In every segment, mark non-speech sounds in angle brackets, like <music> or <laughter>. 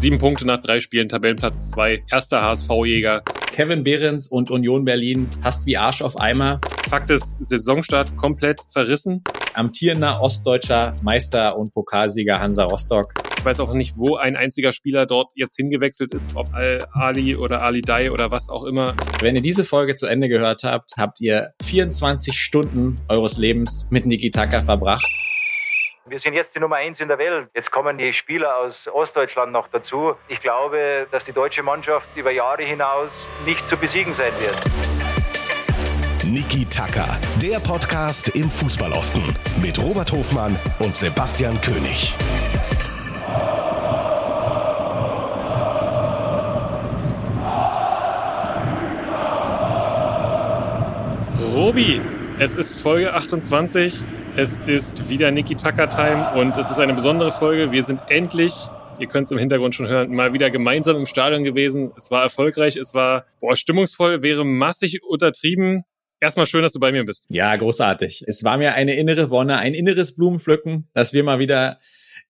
Sieben Punkte nach drei Spielen, Tabellenplatz zwei, erster HSV-Jäger. Kevin Behrens und Union Berlin passt wie Arsch auf Eimer. Fakt ist, Saisonstart komplett verrissen. Amtierender ostdeutscher Meister und Pokalsieger Hansa Rostock. Ich weiß auch nicht, wo ein einziger Spieler dort jetzt hingewechselt ist, ob Al-Ali oder Ali Dai oder was auch immer. Wenn ihr diese Folge zu Ende gehört habt, habt ihr 24 Stunden eures Lebens mit Niki Taka verbracht. Wir sind jetzt die Nummer eins in der Welt. Jetzt kommen die Spieler aus Ostdeutschland noch dazu. Ich glaube, dass die deutsche Mannschaft über Jahre hinaus nicht zu besiegen sein wird. Niki Tacker, der Podcast im Fußballosten mit Robert Hofmann und Sebastian König. Robi, es ist Folge 28. Es ist wieder Niki Tucker Time und es ist eine besondere Folge. Wir sind endlich, ihr könnt es im Hintergrund schon hören, mal wieder gemeinsam im Stadion gewesen. Es war erfolgreich, es war boah, stimmungsvoll, wäre massig untertrieben. Erstmal schön, dass du bei mir bist. Ja, großartig. Es war mir eine innere Wonne, ein inneres Blumenpflücken, dass wir mal wieder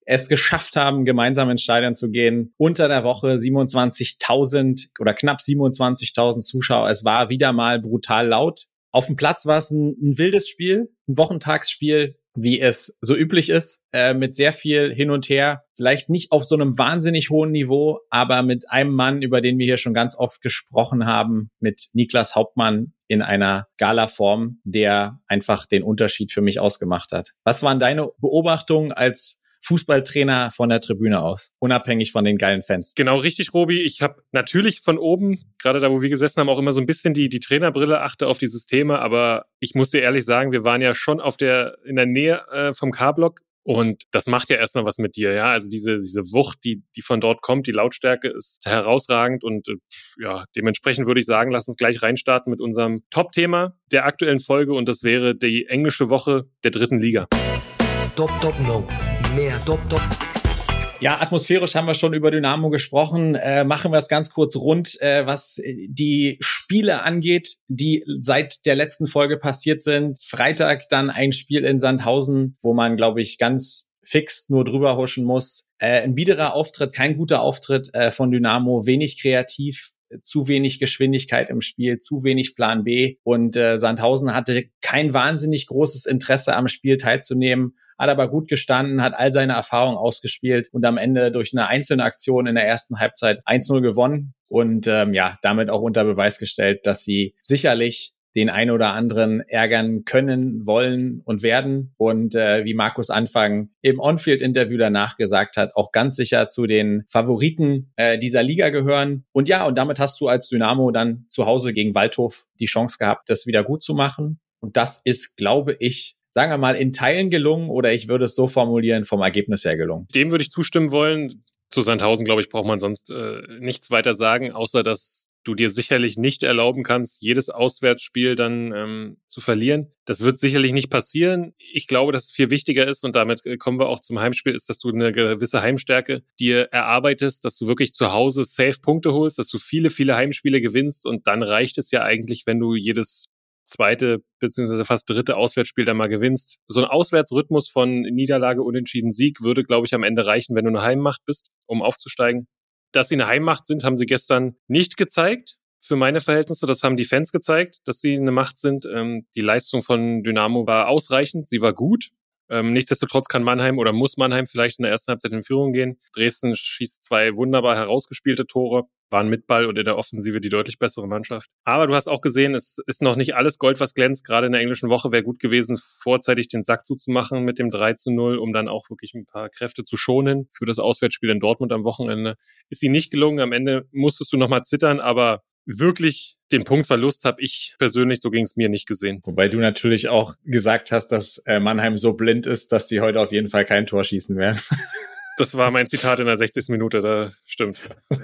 es geschafft haben, gemeinsam ins Stadion zu gehen. Unter der Woche 27.000 oder knapp 27.000 Zuschauer. Es war wieder mal brutal laut. Auf dem Platz war es ein, ein wildes Spiel, ein Wochentagsspiel, wie es so üblich ist, äh, mit sehr viel hin und her. Vielleicht nicht auf so einem wahnsinnig hohen Niveau, aber mit einem Mann, über den wir hier schon ganz oft gesprochen haben, mit Niklas Hauptmann in einer Gala-Form, der einfach den Unterschied für mich ausgemacht hat. Was waren deine Beobachtungen als Fußballtrainer von der Tribüne aus, unabhängig von den geilen Fans. Genau richtig, Robi. Ich habe natürlich von oben, gerade da, wo wir gesessen haben, auch immer so ein bisschen die, die Trainerbrille, achte auf dieses Thema, aber ich muss dir ehrlich sagen, wir waren ja schon auf der, in der Nähe äh, vom K-Block und das macht ja erstmal was mit dir, ja. Also diese, diese Wucht, die, die von dort kommt, die Lautstärke ist herausragend und äh, ja, dementsprechend würde ich sagen, lass uns gleich reinstarten mit unserem Top-Thema der aktuellen Folge und das wäre die englische Woche der dritten Liga. Top, top, no mehr. Top, top. Ja, atmosphärisch haben wir schon über Dynamo gesprochen. Äh, machen wir es ganz kurz rund, äh, was die Spiele angeht, die seit der letzten Folge passiert sind. Freitag dann ein Spiel in Sandhausen, wo man, glaube ich, ganz fix nur drüber huschen muss. Äh, ein biederer Auftritt, kein guter Auftritt äh, von Dynamo, wenig kreativ, zu wenig Geschwindigkeit im Spiel, zu wenig Plan B. Und äh, Sandhausen hatte kein wahnsinnig großes Interesse am Spiel teilzunehmen, hat aber gut gestanden, hat all seine Erfahrungen ausgespielt und am Ende durch eine einzelne Aktion in der ersten Halbzeit 1-0 gewonnen und ähm, ja, damit auch unter Beweis gestellt, dass sie sicherlich den ein oder anderen ärgern können, wollen und werden. Und äh, wie Markus Anfang im On-Field-Interview danach gesagt hat, auch ganz sicher zu den Favoriten äh, dieser Liga gehören. Und ja, und damit hast du als Dynamo dann zu Hause gegen Waldhof die Chance gehabt, das wieder gut zu machen. Und das ist, glaube ich, sagen wir mal, in Teilen gelungen oder ich würde es so formulieren, vom Ergebnis her gelungen. Dem würde ich zustimmen wollen. Zu Sandhausen, glaube ich, braucht man sonst äh, nichts weiter sagen, außer dass du dir sicherlich nicht erlauben kannst, jedes Auswärtsspiel dann ähm, zu verlieren. Das wird sicherlich nicht passieren. Ich glaube, dass es viel wichtiger ist, und damit äh, kommen wir auch zum Heimspiel, ist, dass du eine gewisse Heimstärke dir erarbeitest, dass du wirklich zu Hause safe Punkte holst, dass du viele, viele Heimspiele gewinnst und dann reicht es ja eigentlich, wenn du jedes zweite beziehungsweise fast dritte Auswärtsspiel dann mal gewinnst. So ein Auswärtsrhythmus von Niederlage, Unentschieden, Sieg würde, glaube ich, am Ende reichen, wenn du eine Heimmacht bist, um aufzusteigen. Dass sie eine Heimmacht sind, haben sie gestern nicht gezeigt. Für meine Verhältnisse, das haben die Fans gezeigt, dass sie eine Macht sind. Ähm, die Leistung von Dynamo war ausreichend, sie war gut. Ähm, nichtsdestotrotz kann Mannheim oder muss Mannheim vielleicht in der ersten Halbzeit in Führung gehen. Dresden schießt zwei wunderbar herausgespielte Tore, waren mit Ball und in der Offensive die deutlich bessere Mannschaft. Aber du hast auch gesehen, es ist noch nicht alles Gold, was glänzt. Gerade in der englischen Woche wäre gut gewesen, vorzeitig den Sack zuzumachen mit dem 3 zu 0, um dann auch wirklich ein paar Kräfte zu schonen für das Auswärtsspiel in Dortmund am Wochenende. Ist sie nicht gelungen. Am Ende musstest du nochmal zittern, aber wirklich den Punktverlust habe ich persönlich, so ging es mir nicht gesehen. Wobei du natürlich auch gesagt hast, dass äh, Mannheim so blind ist, dass sie heute auf jeden Fall kein Tor schießen werden. <laughs> Das war mein Zitat in der 60. Minute, da stimmt. <laughs>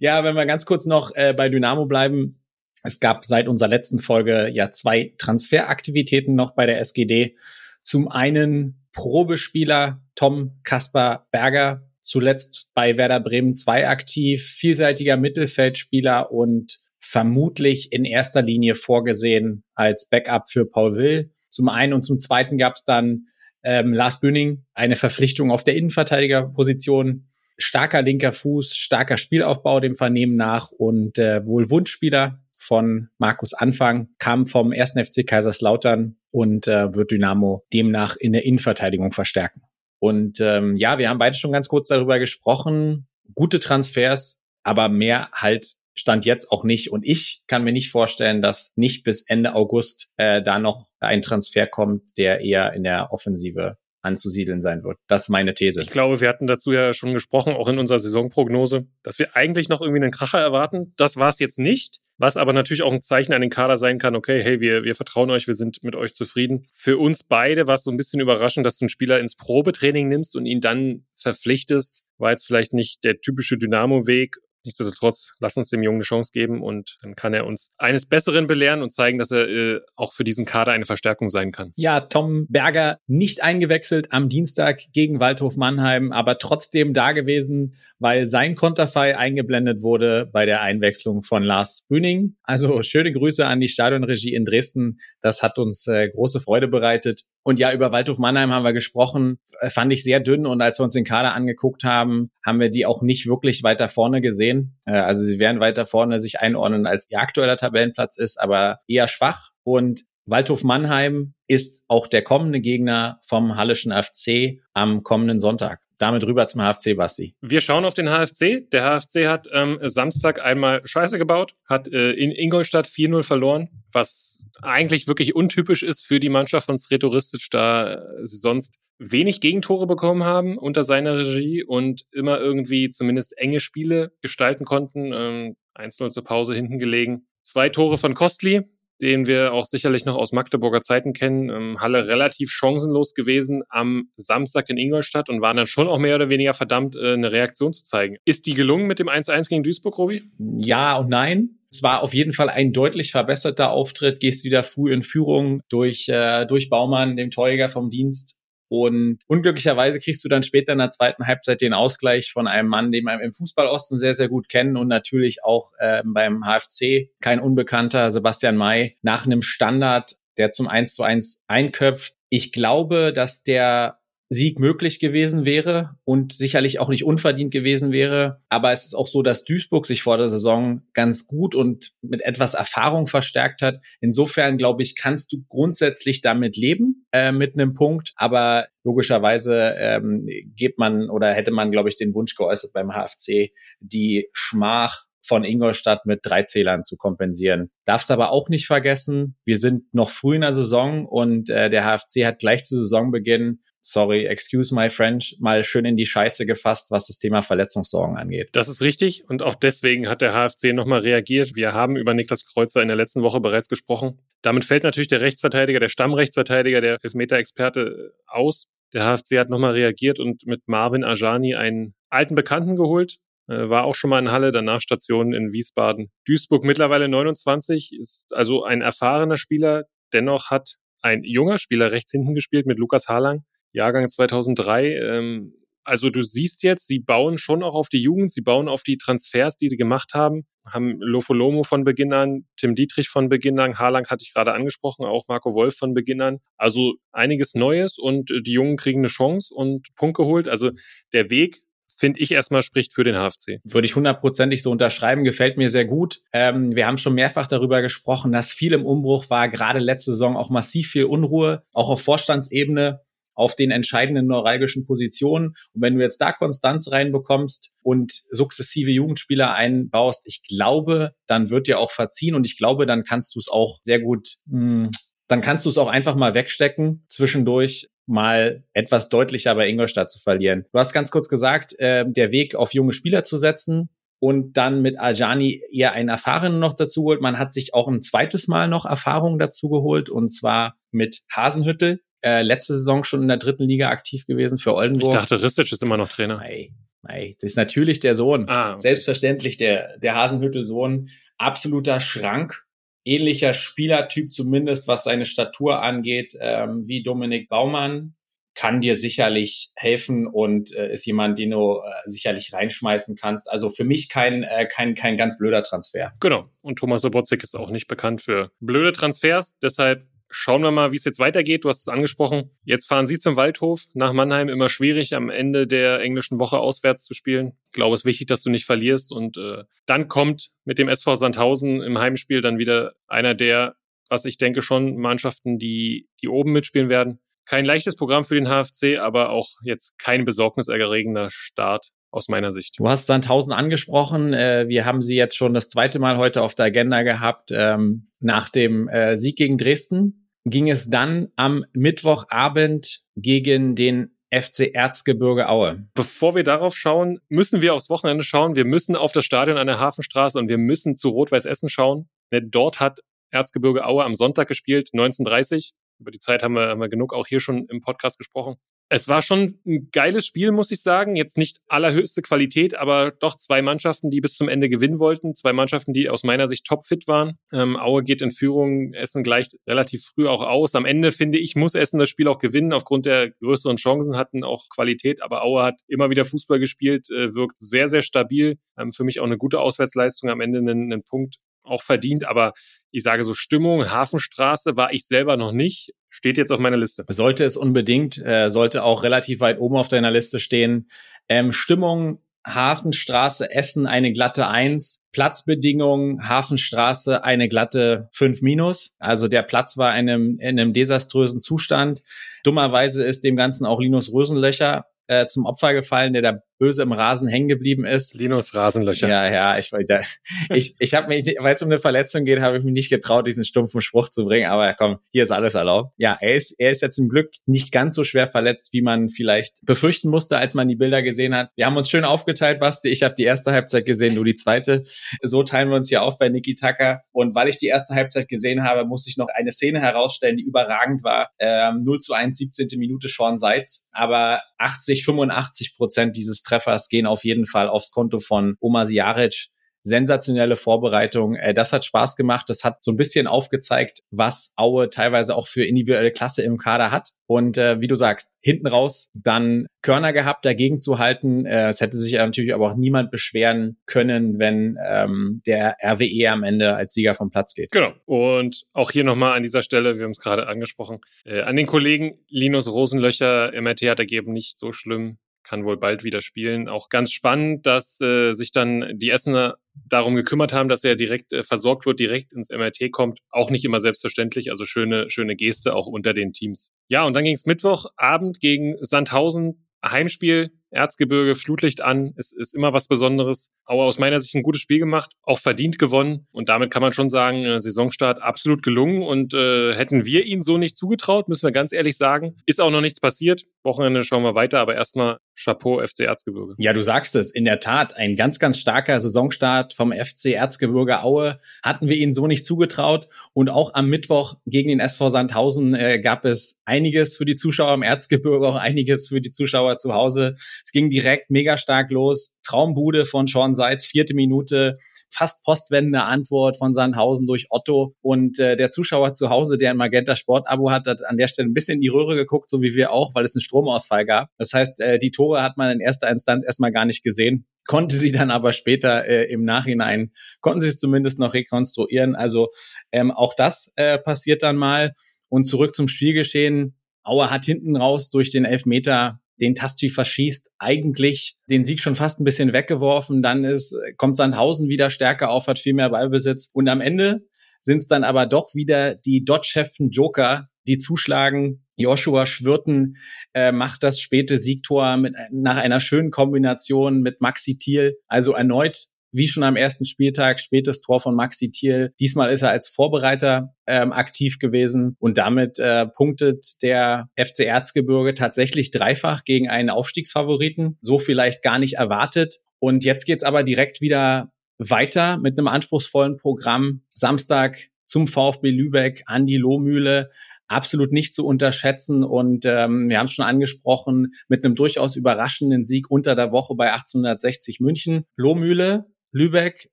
ja, wenn wir ganz kurz noch äh, bei Dynamo bleiben. Es gab seit unserer letzten Folge ja zwei Transferaktivitäten noch bei der SGD. Zum einen Probespieler Tom Kasper Berger, zuletzt bei Werder Bremen 2 aktiv, vielseitiger Mittelfeldspieler und vermutlich in erster Linie vorgesehen als Backup für Paul Will. Zum einen und zum zweiten gab es dann ähm, Lars Böning, eine Verpflichtung auf der Innenverteidigerposition. starker linker Fuß, starker Spielaufbau dem Vernehmen nach und äh, wohl Wunschspieler von Markus Anfang, kam vom 1. FC Kaiserslautern und äh, wird Dynamo demnach in der Innenverteidigung verstärken. Und ähm, ja, wir haben beide schon ganz kurz darüber gesprochen. Gute Transfers, aber mehr halt stand jetzt auch nicht. Und ich kann mir nicht vorstellen, dass nicht bis Ende August äh, da noch ein Transfer kommt, der eher in der Offensive anzusiedeln sein wird. Das ist meine These. Ich glaube, wir hatten dazu ja schon gesprochen, auch in unserer Saisonprognose, dass wir eigentlich noch irgendwie einen Kracher erwarten. Das war es jetzt nicht, was aber natürlich auch ein Zeichen an den Kader sein kann, okay, hey, wir, wir vertrauen euch, wir sind mit euch zufrieden. Für uns beide war es so ein bisschen überraschend, dass du einen Spieler ins Probetraining nimmst und ihn dann verpflichtest. War jetzt vielleicht nicht der typische Dynamo-Weg, Nichtsdestotrotz, lass uns dem Jungen eine Chance geben und dann kann er uns eines Besseren belehren und zeigen, dass er äh, auch für diesen Kader eine Verstärkung sein kann. Ja, Tom Berger nicht eingewechselt am Dienstag gegen Waldhof Mannheim, aber trotzdem da gewesen, weil sein Konterfei eingeblendet wurde bei der Einwechslung von Lars Bühning. Also schöne Grüße an die Stadionregie in Dresden. Das hat uns äh, große Freude bereitet. Und ja, über Waldhof Mannheim haben wir gesprochen, äh, fand ich sehr dünn. Und als wir uns den Kader angeguckt haben, haben wir die auch nicht wirklich weiter vorne gesehen. Äh, also sie werden weiter vorne sich einordnen, als ihr aktueller Tabellenplatz ist, aber eher schwach. Und Waldhof Mannheim ist auch der kommende Gegner vom Hallischen FC am kommenden Sonntag. Damit rüber zum HFC, Basti. Wir schauen auf den HFC. Der HFC hat ähm, Samstag einmal Scheiße gebaut, hat äh, in Ingolstadt 4-0 verloren, was eigentlich wirklich untypisch ist für die Mannschaft von Sretoristic, da sie sonst wenig Gegentore bekommen haben unter seiner Regie und immer irgendwie zumindest enge Spiele gestalten konnten. Ähm, 1-0 zur Pause hinten gelegen. Zwei Tore von Kostli, den wir auch sicherlich noch aus Magdeburger Zeiten kennen. Ähm, Halle relativ chancenlos gewesen am Samstag in Ingolstadt und waren dann schon auch mehr oder weniger verdammt, äh, eine Reaktion zu zeigen. Ist die gelungen mit dem 1-1 gegen Duisburg, Robi? Ja und nein. Es war auf jeden Fall ein deutlich verbesserter Auftritt. Gehst wieder früh in Führung durch, äh, durch Baumann, dem Torjäger vom Dienst. Und unglücklicherweise kriegst du dann später in der zweiten Halbzeit den Ausgleich von einem Mann, den wir im Fußballosten sehr, sehr gut kennen und natürlich auch äh, beim HFC kein Unbekannter, Sebastian May, nach einem Standard, der zum 1 zu 1 einköpft. Ich glaube, dass der Sieg möglich gewesen wäre und sicherlich auch nicht unverdient gewesen wäre. Aber es ist auch so, dass Duisburg sich vor der Saison ganz gut und mit etwas Erfahrung verstärkt hat. Insofern glaube ich, kannst du grundsätzlich damit leben äh, mit einem Punkt. Aber logischerweise ähm, gibt man oder hätte man, glaube ich, den Wunsch geäußert beim HFC, die Schmach von Ingolstadt mit drei Zählern zu kompensieren. Darfst aber auch nicht vergessen, wir sind noch früh in der Saison und äh, der HFC hat gleich zu Saisonbeginn sorry, excuse my French, mal schön in die Scheiße gefasst, was das Thema Verletzungssorgen angeht. Das ist richtig und auch deswegen hat der HFC nochmal reagiert. Wir haben über Niklas Kreuzer in der letzten Woche bereits gesprochen. Damit fällt natürlich der Rechtsverteidiger, der Stammrechtsverteidiger, der Elfmeter-Experte aus. Der HFC hat nochmal reagiert und mit Marvin Ajani einen alten Bekannten geholt, äh, war auch schon mal in Halle, danach Station in Wiesbaden. Duisburg mittlerweile 29, ist also ein erfahrener Spieler. Dennoch hat ein junger Spieler rechts hinten gespielt mit Lukas Harlang, Jahrgang 2003. Ähm, also du siehst jetzt, sie bauen schon auch auf die Jugend, sie bauen auf die Transfers, die sie gemacht haben, haben Lofolomo von Beginn an, Tim Dietrich von Beginn an, Harlang hatte ich gerade angesprochen, auch Marco Wolf von Beginn an. Also einiges Neues und die Jungen kriegen eine Chance und Punkt geholt. Also der Weg finde ich erstmal spricht für den HFC. Würde ich hundertprozentig so unterschreiben, gefällt mir sehr gut. Ähm, wir haben schon mehrfach darüber gesprochen, dass viel im Umbruch war, gerade letzte Saison auch massiv viel Unruhe, auch auf Vorstandsebene auf den entscheidenden neuralgischen Positionen. Und wenn du jetzt da Konstanz reinbekommst und sukzessive Jugendspieler einbaust, ich glaube, dann wird dir auch verziehen und ich glaube, dann kannst du es auch sehr gut, mh, hm, dann kannst du es auch einfach mal wegstecken, zwischendurch mal etwas deutlicher bei Ingolstadt zu verlieren. Du hast ganz kurz gesagt, äh, der Weg auf junge Spieler zu setzen, und dann mit Aljani eher einen Erfahrenen noch dazu geholt. Man hat sich auch ein zweites Mal noch Erfahrung dazu geholt und zwar mit Hasenhüttel, äh, letzte Saison schon in der dritten Liga aktiv gewesen für Oldenburg. Ich dachte, Ristic ist immer noch Trainer. Nein, nein, das ist natürlich der Sohn. Ah, okay. Selbstverständlich der, der Hasenhüttel-Sohn. Absoluter Schrank. Ähnlicher Spielertyp zumindest, was seine Statur angeht, ähm, wie Dominik Baumann. Kann dir sicherlich helfen und äh, ist jemand, den du äh, sicherlich reinschmeißen kannst. Also für mich kein, äh, kein, kein ganz blöder Transfer. Genau. Und Thomas Sobotzig ist auch nicht bekannt für blöde Transfers. Deshalb Schauen wir mal, wie es jetzt weitergeht. Du hast es angesprochen. Jetzt fahren Sie zum Waldhof nach Mannheim. Immer schwierig, am Ende der englischen Woche auswärts zu spielen. Ich glaube, es ist wichtig, dass du nicht verlierst. Und äh, dann kommt mit dem SV Sandhausen im Heimspiel dann wieder einer der, was ich denke, schon Mannschaften, die, die oben mitspielen werden. Kein leichtes Programm für den HFC, aber auch jetzt kein besorgniserregender Start aus meiner Sicht. Du hast Sandhausen angesprochen. Äh, wir haben sie jetzt schon das zweite Mal heute auf der Agenda gehabt. Ähm, nach dem äh, Sieg gegen Dresden ging es dann am Mittwochabend gegen den FC Erzgebirge Aue. Bevor wir darauf schauen, müssen wir aufs Wochenende schauen. Wir müssen auf das Stadion an der Hafenstraße und wir müssen zu Rot-Weiß Essen schauen. Denn dort hat Erzgebirge Aue am Sonntag gespielt, 1930. Über die Zeit haben wir, haben wir genug auch hier schon im Podcast gesprochen. Es war schon ein geiles Spiel, muss ich sagen. Jetzt nicht allerhöchste Qualität, aber doch zwei Mannschaften, die bis zum Ende gewinnen wollten. Zwei Mannschaften, die aus meiner Sicht topfit waren. Ähm, Aue geht in Führung, Essen gleicht relativ früh auch aus. Am Ende, finde ich, muss Essen das Spiel auch gewinnen. Aufgrund der größeren Chancen hatten auch Qualität. Aber Aue hat immer wieder Fußball gespielt, äh, wirkt sehr, sehr stabil. Ähm, für mich auch eine gute Auswärtsleistung. Am Ende einen, einen Punkt auch verdient. Aber ich sage so Stimmung, Hafenstraße war ich selber noch nicht. Steht jetzt auf meiner Liste. Sollte es unbedingt, äh, sollte auch relativ weit oben auf deiner Liste stehen. Ähm, Stimmung, Hafenstraße, Essen eine glatte Eins, Platzbedingungen, Hafenstraße eine glatte fünf minus. Also der Platz war in einem, in einem desaströsen Zustand. Dummerweise ist dem Ganzen auch Linus Rösenlöcher äh, zum Opfer gefallen, der da böse im Rasen hängen geblieben ist. Linus Rasenlöcher. Ja, ja, ich, <laughs> ich, ich habe mich, weil es um eine Verletzung geht, habe ich mich nicht getraut, diesen stumpfen Spruch zu bringen. Aber komm, hier ist alles erlaubt. Ja, er ist, er ist ja zum Glück nicht ganz so schwer verletzt, wie man vielleicht befürchten musste, als man die Bilder gesehen hat. Wir haben uns schön aufgeteilt, Basti. Ich habe die erste Halbzeit gesehen, du die zweite. So teilen wir uns hier auf bei Niki Tucker. Und weil ich die erste Halbzeit gesehen habe, muss ich noch eine Szene herausstellen, die überragend war. Ähm, 0 zu 1, 17. Minute Sean Seitz. Aber 80, 85 Prozent dieses Treffers gehen auf jeden Fall aufs Konto von Oma Siaric. Sensationelle Vorbereitung. Äh, das hat Spaß gemacht. Das hat so ein bisschen aufgezeigt, was Aue teilweise auch für individuelle Klasse im Kader hat. Und äh, wie du sagst, hinten raus dann Körner gehabt, dagegen zu halten. Äh, es hätte sich natürlich aber auch niemand beschweren können, wenn ähm, der RWE am Ende als Sieger vom Platz geht. Genau. Und auch hier nochmal an dieser Stelle, wir haben es gerade angesprochen, äh, an den Kollegen Linus Rosenlöcher, MRT hat ergeben, nicht so schlimm kann wohl bald wieder spielen. Auch ganz spannend, dass äh, sich dann die Essener darum gekümmert haben, dass er direkt äh, versorgt wird, direkt ins MRT kommt. Auch nicht immer selbstverständlich, also schöne, schöne Geste auch unter den Teams. Ja, und dann ging es Mittwochabend gegen Sandhausen. Heimspiel Erzgebirge, Flutlicht an, es ist immer was Besonderes. Aue aus meiner Sicht ein gutes Spiel gemacht, auch verdient gewonnen und damit kann man schon sagen, äh, Saisonstart absolut gelungen und äh, hätten wir ihn so nicht zugetraut, müssen wir ganz ehrlich sagen. Ist auch noch nichts passiert. Wochenende schauen wir weiter, aber erstmal Chapeau FC Erzgebirge. Ja, du sagst es, in der Tat, ein ganz, ganz starker Saisonstart vom FC Erzgebirge Aue hatten wir ihnen so nicht zugetraut und auch am Mittwoch gegen den SV Sandhausen äh, gab es einiges für die Zuschauer im Erzgebirge, auch einiges für die Zuschauer zu Hause. Es ging direkt mega stark los. Traumbude von Sean Seitz, vierte Minute, fast postwendende Antwort von Sandhausen durch Otto. Und äh, der Zuschauer zu Hause, der ein Magenta Sport-Abo hat, hat an der Stelle ein bisschen in die Röhre geguckt, so wie wir auch, weil es einen Stromausfall gab. Das heißt, äh, die Tore hat man in erster Instanz erstmal gar nicht gesehen konnte sie dann aber später äh, im Nachhinein, konnten sie es zumindest noch rekonstruieren. Also ähm, auch das äh, passiert dann mal. Und zurück zum Spielgeschehen. Auer hat hinten raus durch den Elfmeter den Taschi verschießt, eigentlich den Sieg schon fast ein bisschen weggeworfen. Dann ist, kommt Sandhausen wieder stärker auf, hat viel mehr Ballbesitz. Und am Ende sind es dann aber doch wieder die Dodge-Heften Joker, die zuschlagen. Joshua Schwirten äh, macht das späte Siegtor mit, nach einer schönen Kombination mit Maxi Thiel. Also erneut wie schon am ersten Spieltag, spätes Tor von Maxi Thiel. Diesmal ist er als Vorbereiter ähm, aktiv gewesen und damit äh, punktet der FC Erzgebirge tatsächlich dreifach gegen einen Aufstiegsfavoriten. So vielleicht gar nicht erwartet. Und jetzt geht's aber direkt wieder weiter mit einem anspruchsvollen Programm. Samstag zum VfB Lübeck an die Lohmühle absolut nicht zu unterschätzen. Und ähm, wir haben es schon angesprochen, mit einem durchaus überraschenden Sieg unter der Woche bei 1860 München. Lohmühle Lübeck,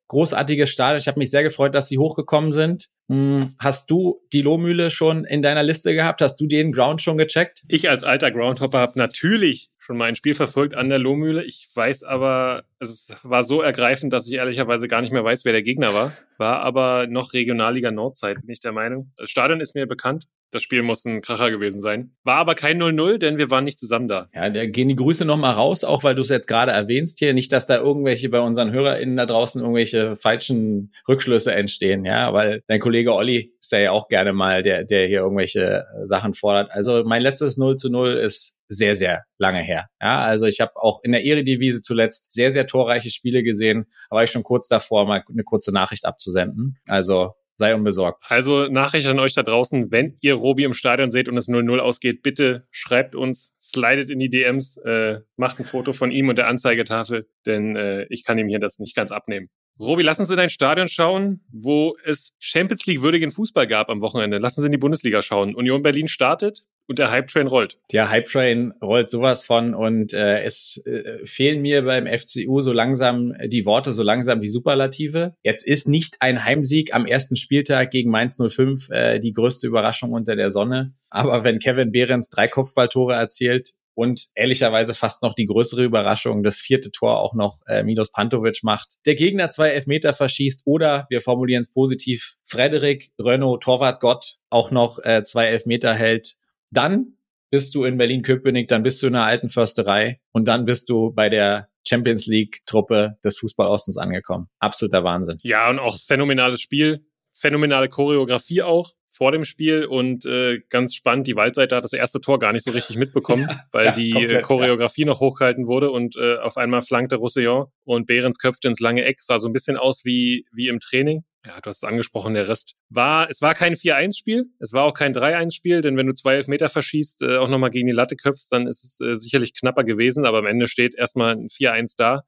großartiges Stadion. Ich habe mich sehr gefreut, dass sie hochgekommen sind. Hm, hast du die Lohmühle schon in deiner Liste gehabt? Hast du den Ground schon gecheckt? Ich als alter Groundhopper habe natürlich schon mal ein Spiel verfolgt an der Lohmühle. Ich weiß aber, es war so ergreifend, dass ich ehrlicherweise gar nicht mehr weiß, wer der Gegner war. War aber noch Regionalliga Nordzeit, bin ich der Meinung. Das Stadion ist mir bekannt. Das Spiel muss ein Kracher gewesen sein. War aber kein 0-0, denn wir waren nicht zusammen da. Ja, da gehen die Grüße nochmal raus, auch weil du es jetzt gerade erwähnst hier. Nicht, dass da irgendwelche bei unseren HörerInnen da draußen irgendwelche falschen Rückschlüsse entstehen, ja, weil dein Kollege Olli ist ja auch gerne mal der, der hier irgendwelche Sachen fordert. Also mein letztes 0 zu 0 ist sehr, sehr lange her. Ja, also ich habe auch in der Eredivisie zuletzt sehr, sehr torreiche Spiele gesehen, aber ich schon kurz davor, mal eine kurze Nachricht abzusenden. Also sei unbesorgt. Also Nachricht an euch da draußen, wenn ihr Robi im Stadion seht und es 0-0 ausgeht, bitte schreibt uns, slidet in die DMs, äh, macht ein Foto von ihm und der Anzeigetafel, denn äh, ich kann ihm hier das nicht ganz abnehmen. Robi, lass uns in ein Stadion schauen, wo es Champions League würdigen Fußball gab am Wochenende. Lass uns in die Bundesliga schauen. Union Berlin startet und der Hype Train rollt. Der Hype Train rollt sowas von und äh, es äh, fehlen mir beim FCU so langsam die Worte, so langsam die Superlative. Jetzt ist nicht ein Heimsieg am ersten Spieltag gegen Mainz 05 äh, die größte Überraschung unter der Sonne. Aber wenn Kevin Behrens drei Kopfballtore erzielt, und ehrlicherweise fast noch die größere Überraschung, das vierte Tor auch noch äh, Milos Pantovic macht. Der Gegner zwei Elfmeter verschießt oder, wir formulieren es positiv, Frederik Renault, Torwart Gott, auch noch äh, zwei Elfmeter hält. Dann bist du in Berlin-Köpenick, dann bist du in der alten Försterei und dann bist du bei der Champions League-Truppe des Fußball-Ostens angekommen. Absoluter Wahnsinn. Ja, und auch phänomenales Spiel, phänomenale Choreografie auch vor dem Spiel und äh, ganz spannend, die Waldseite hat das erste Tor gar nicht so richtig mitbekommen, <laughs> ja, weil ja, die äh, komplett, Choreografie ja. noch hochgehalten wurde und äh, auf einmal flankte Roussillon und Behrens köpfte ins lange Eck, sah so ein bisschen aus wie, wie im Training. Ja, du hast es angesprochen, der Rest war, es war kein 4-1-Spiel, es war auch kein 3-1-Spiel, denn wenn du zwei Elfmeter verschießt, äh, auch nochmal gegen die Latte köpfst, dann ist es äh, sicherlich knapper gewesen, aber am Ende steht erstmal ein 4-1 da.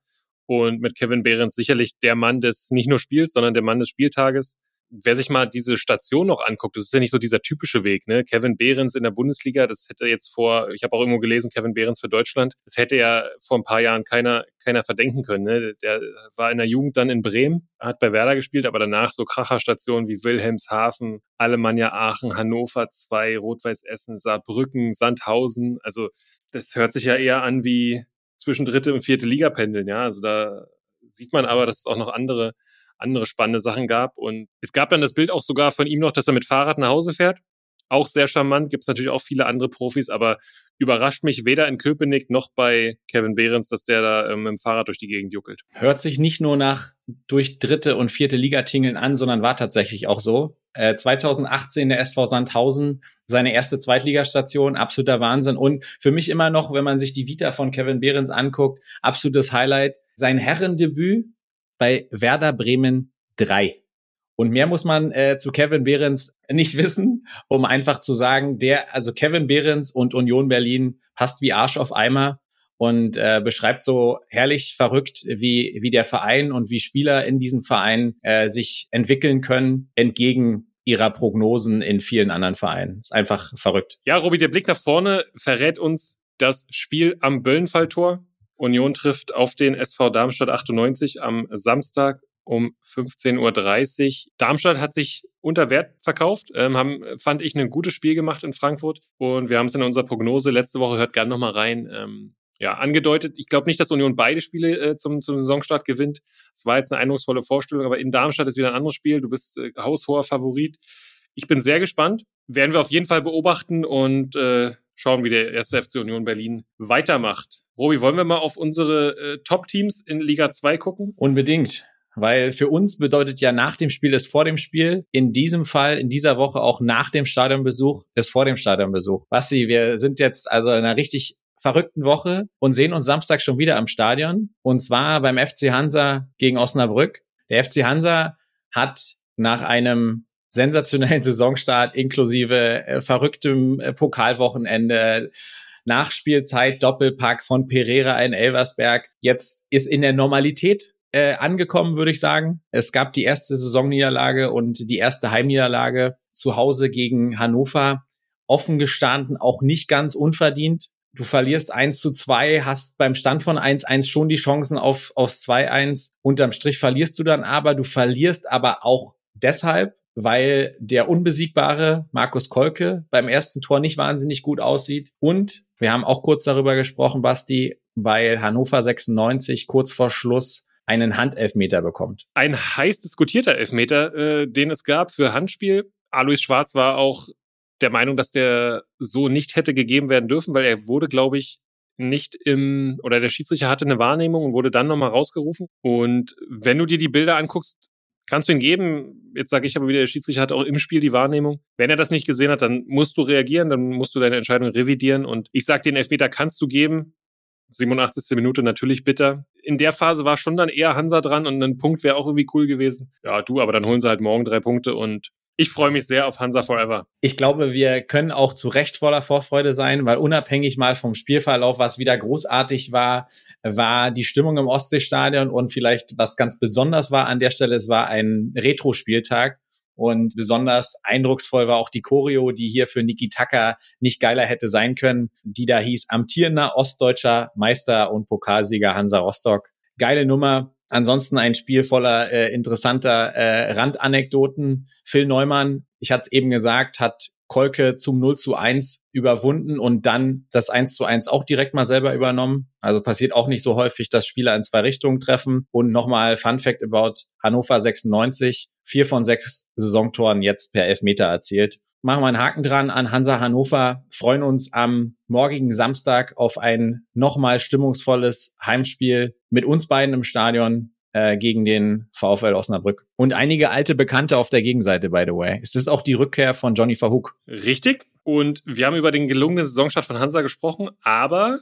Und mit Kevin Behrens sicherlich der Mann des nicht nur Spiels, sondern der Mann des Spieltages wer sich mal diese Station noch anguckt, das ist ja nicht so dieser typische Weg, ne? Kevin Behrens in der Bundesliga, das hätte jetzt vor, ich habe auch irgendwo gelesen, Kevin Behrens für Deutschland, das hätte ja vor ein paar Jahren keiner, keiner verdenken können. Ne? Der war in der Jugend dann in Bremen, hat bei Werder gespielt, aber danach so Kracherstationen wie Wilhelmshaven, Alemannia Aachen, Hannover 2, Rot-Weiß Essen, Saarbrücken, Sandhausen. Also das hört sich ja eher an wie zwischen dritte und vierte Liga pendeln, ja. Also da sieht man aber, dass es auch noch andere andere spannende Sachen gab. Und es gab dann das Bild auch sogar von ihm noch, dass er mit Fahrrad nach Hause fährt. Auch sehr charmant. Gibt es natürlich auch viele andere Profis, aber überrascht mich weder in Köpenick noch bei Kevin Behrens, dass der da ähm, mit dem Fahrrad durch die Gegend juckelt. Hört sich nicht nur nach durch dritte und vierte Liga tingeln an, sondern war tatsächlich auch so. Äh, 2018 der SV Sandhausen, seine erste Zweitligastation, absoluter Wahnsinn. Und für mich immer noch, wenn man sich die Vita von Kevin Behrens anguckt, absolutes Highlight. Sein Herrendebüt bei Werder Bremen 3. Und mehr muss man äh, zu Kevin Behrens nicht <laughs> wissen, um einfach zu sagen, der, also Kevin Behrens und Union Berlin passt wie Arsch auf Eimer und äh, beschreibt so herrlich verrückt, wie, wie der Verein und wie Spieler in diesem Verein äh, sich entwickeln können, entgegen ihrer Prognosen in vielen anderen Vereinen. Ist einfach verrückt. Ja, Robi, der Blick nach vorne verrät uns das Spiel am Böllenfalltor. Union trifft auf den SV Darmstadt 98 am Samstag um 15.30 Uhr. Darmstadt hat sich unter Wert verkauft, ähm, haben, fand ich, ein gutes Spiel gemacht in Frankfurt. Und wir haben es in unserer Prognose letzte Woche, hört gerne nochmal rein, ähm, ja, angedeutet. Ich glaube nicht, dass Union beide Spiele äh, zum, zum Saisonstart gewinnt. Es war jetzt eine eindrucksvolle Vorstellung, aber in Darmstadt ist wieder ein anderes Spiel. Du bist äh, haushoher Favorit. Ich bin sehr gespannt. Werden wir auf jeden Fall beobachten und äh, schauen, wie der erste FC Union Berlin weitermacht. Robi, wollen wir mal auf unsere äh, Top-Teams in Liga 2 gucken? Unbedingt. Weil für uns bedeutet ja nach dem Spiel ist vor dem Spiel. In diesem Fall, in dieser Woche auch nach dem Stadionbesuch ist vor dem Stadionbesuch. Basti, wir sind jetzt also in einer richtig verrückten Woche und sehen uns Samstag schon wieder am Stadion. Und zwar beim FC Hansa gegen Osnabrück. Der FC Hansa hat nach einem sensationellen <laughs> Saisonstart inklusive äh, verrücktem äh, Pokalwochenende, Nachspielzeit, Doppelpack von Pereira in Elversberg. Jetzt ist in der Normalität äh, angekommen, würde ich sagen. Es gab die erste Saisonniederlage und die erste Heimniederlage zu Hause gegen Hannover. Offen gestanden, auch nicht ganz unverdient. Du verlierst 1 zu 2, hast beim Stand von 1-1 schon die Chancen auf, aufs 2-1. Unterm Strich verlierst du dann aber. Du verlierst aber auch deshalb, weil der unbesiegbare Markus Kolke beim ersten Tor nicht wahnsinnig gut aussieht. Und wir haben auch kurz darüber gesprochen, Basti, weil Hannover 96 kurz vor Schluss einen Handelfmeter bekommt. Ein heiß diskutierter Elfmeter, äh, den es gab für Handspiel. Alois Schwarz war auch der Meinung, dass der so nicht hätte gegeben werden dürfen, weil er wurde, glaube ich, nicht im, oder der Schiedsrichter hatte eine Wahrnehmung und wurde dann nochmal rausgerufen. Und wenn du dir die Bilder anguckst, kannst du ihn geben. Jetzt sage ich aber wieder, der Schiedsrichter hat auch im Spiel die Wahrnehmung. Wenn er das nicht gesehen hat, dann musst du reagieren, dann musst du deine Entscheidung revidieren. Und ich sage, den Elfmeter kannst du geben. 87. Minute natürlich bitter. In der Phase war schon dann eher Hansa dran und ein Punkt wäre auch irgendwie cool gewesen. Ja, du, aber dann holen sie halt morgen drei Punkte und ich freue mich sehr auf Hansa Forever. Ich glaube, wir können auch zu Recht voller Vorfreude sein, weil unabhängig mal vom Spielverlauf, was wieder großartig war, war die Stimmung im Ostseestadion und vielleicht was ganz besonders war an der Stelle, es war ein Retro-Spieltag. Und besonders eindrucksvoll war auch die Choreo, die hier für Niki Tucker nicht geiler hätte sein können, die da hieß amtierender ostdeutscher Meister und Pokalsieger Hansa Rostock. Geile Nummer. Ansonsten ein Spiel voller äh, interessanter äh, Randanekdoten. Phil Neumann, ich hatte es eben gesagt, hat Kolke zum 0 zu 1 überwunden und dann das 1 zu 1 auch direkt mal selber übernommen. Also passiert auch nicht so häufig, dass Spieler in zwei Richtungen treffen. Und nochmal Fun Fact about Hannover 96. Vier von sechs Saisontoren jetzt per Elfmeter erzielt machen wir einen Haken dran an Hansa Hannover, freuen uns am morgigen Samstag auf ein nochmal stimmungsvolles Heimspiel mit uns beiden im Stadion äh, gegen den VfL Osnabrück. Und einige alte Bekannte auf der Gegenseite, by the way. Ist auch die Rückkehr von Johnny Verhook. Richtig. Und wir haben über den gelungenen Saisonstart von Hansa gesprochen, aber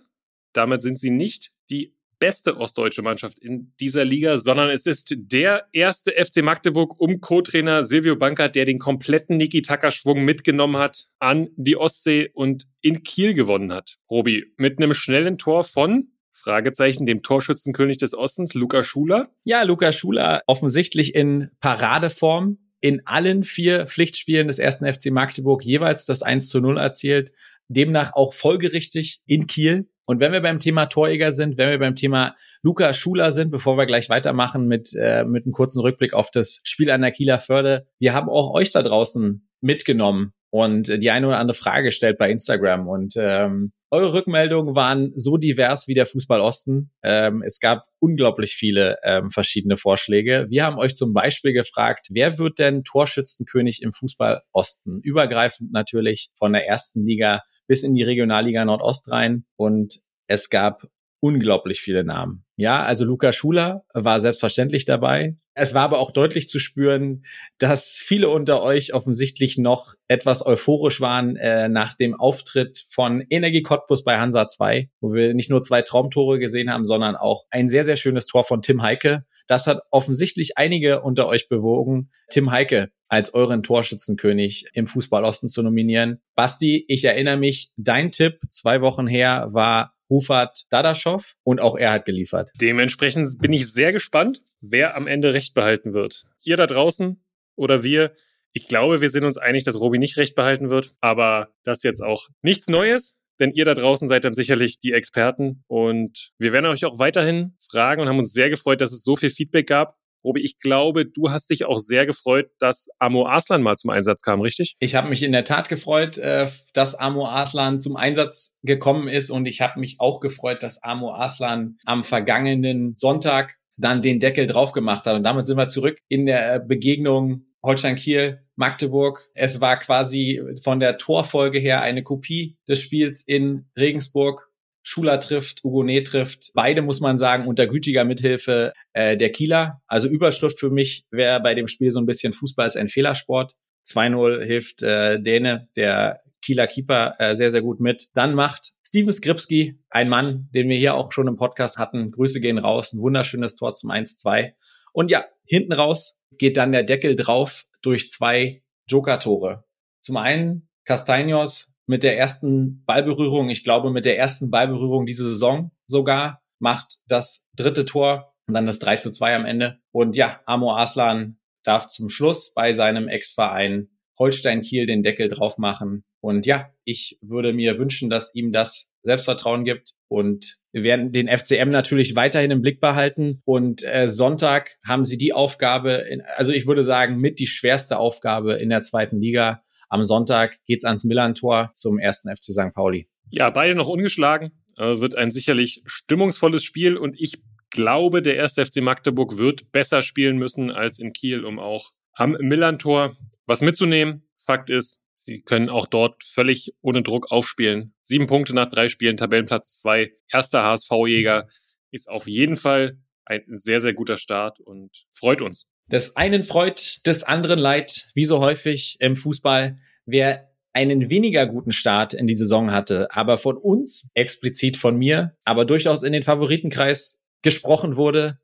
damit sind sie nicht die beste ostdeutsche Mannschaft in dieser Liga, sondern es ist der erste FC Magdeburg um Co-Trainer Silvio Bankert, der den kompletten Niki Tucker Schwung mitgenommen hat, an die Ostsee und in Kiel gewonnen hat. Robi, mit einem schnellen Tor von Fragezeichen, dem Torschützenkönig des Ostens, Luca Schuler. Ja, Luca Schuler offensichtlich in Paradeform. In allen vier Pflichtspielen des ersten FC Magdeburg jeweils das 1 zu 0 erzielt. Demnach auch folgerichtig in Kiel. Und wenn wir beim Thema Torjäger sind, wenn wir beim Thema Luca Schuler sind, bevor wir gleich weitermachen mit, äh, mit einem kurzen Rückblick auf das Spiel an der Kieler Förde, wir haben auch euch da draußen mitgenommen und die eine oder andere Frage gestellt bei Instagram. Und ähm, eure Rückmeldungen waren so divers wie der Fußball Osten. Ähm, es gab unglaublich viele ähm, verschiedene Vorschläge. Wir haben euch zum Beispiel gefragt, wer wird denn Torschützenkönig im Fußball Osten? Übergreifend natürlich von der ersten Liga bis in die Regionalliga Nordost rein und es gab unglaublich viele Namen. Ja, also Luca Schuler war selbstverständlich dabei. Es war aber auch deutlich zu spüren, dass viele unter euch offensichtlich noch etwas euphorisch waren äh, nach dem Auftritt von Energie Cottbus bei Hansa 2, wo wir nicht nur zwei Traumtore gesehen haben, sondern auch ein sehr, sehr schönes Tor von Tim Heike. Das hat offensichtlich einige unter euch bewogen, Tim Heike als euren Torschützenkönig im Fußball Osten zu nominieren. Basti, ich erinnere mich, dein Tipp zwei Wochen her war Hufat Dadaschow und auch er hat geliefert. Dementsprechend bin ich sehr gespannt, wer am Ende recht behalten wird. Ihr da draußen oder wir. Ich glaube, wir sind uns einig, dass Robi nicht recht behalten wird, aber das jetzt auch nichts Neues denn ihr da draußen seid dann sicherlich die Experten und wir werden euch auch weiterhin fragen und haben uns sehr gefreut, dass es so viel Feedback gab. Robi, ich glaube, du hast dich auch sehr gefreut, dass Amo Arslan mal zum Einsatz kam, richtig? Ich habe mich in der Tat gefreut, äh, dass Amo Arslan zum Einsatz gekommen ist und ich habe mich auch gefreut, dass Amo Arslan am vergangenen Sonntag dann den Deckel drauf gemacht hat. Und damit sind wir zurück in der äh, Begegnung Holstein-Kiel, Magdeburg. Es war quasi von der Torfolge her eine Kopie des Spiels in Regensburg. Schuler trifft, Ugonet trifft. Beide muss man sagen unter gütiger Mithilfe äh, der Kieler. Also Überschrift für mich wäre bei dem Spiel so ein bisschen Fußball ist ein Fehlersport. 2-0 hilft äh, Däne, der Kieler Keeper, äh, sehr, sehr gut mit. Dann macht Steven Skripski, ein Mann, den wir hier auch schon im Podcast hatten. Grüße gehen raus. Ein wunderschönes Tor zum 1-2. Und ja, hinten raus geht dann der Deckel drauf durch zwei Joker-Tore. Zum einen Castaños mit der ersten Ballberührung, ich glaube mit der ersten Ballberührung diese Saison sogar, macht das dritte Tor und dann das 3 zu 2 am Ende. Und ja, Amo Aslan darf zum Schluss bei seinem Ex-Verein Holstein Kiel den Deckel drauf machen. Und ja, ich würde mir wünschen, dass ihm das Selbstvertrauen gibt. Und wir werden den FCM natürlich weiterhin im Blick behalten. Und äh, Sonntag haben sie die Aufgabe, in, also ich würde sagen, mit die schwerste Aufgabe in der zweiten Liga. Am Sonntag geht's ans Millantor zum ersten FC St. Pauli. Ja, beide noch ungeschlagen. Äh, wird ein sicherlich stimmungsvolles Spiel und ich glaube, der erste FC Magdeburg wird besser spielen müssen als in Kiel, um auch am Millantor was mitzunehmen. Fakt ist, Sie können auch dort völlig ohne Druck aufspielen. Sieben Punkte nach drei Spielen, Tabellenplatz zwei. Erster HSV-Jäger ist auf jeden Fall ein sehr, sehr guter Start und freut uns. Des einen freut, des anderen leid, wie so häufig im Fußball. Wer einen weniger guten Start in die Saison hatte, aber von uns, explizit von mir, aber durchaus in den Favoritenkreis gesprochen wurde,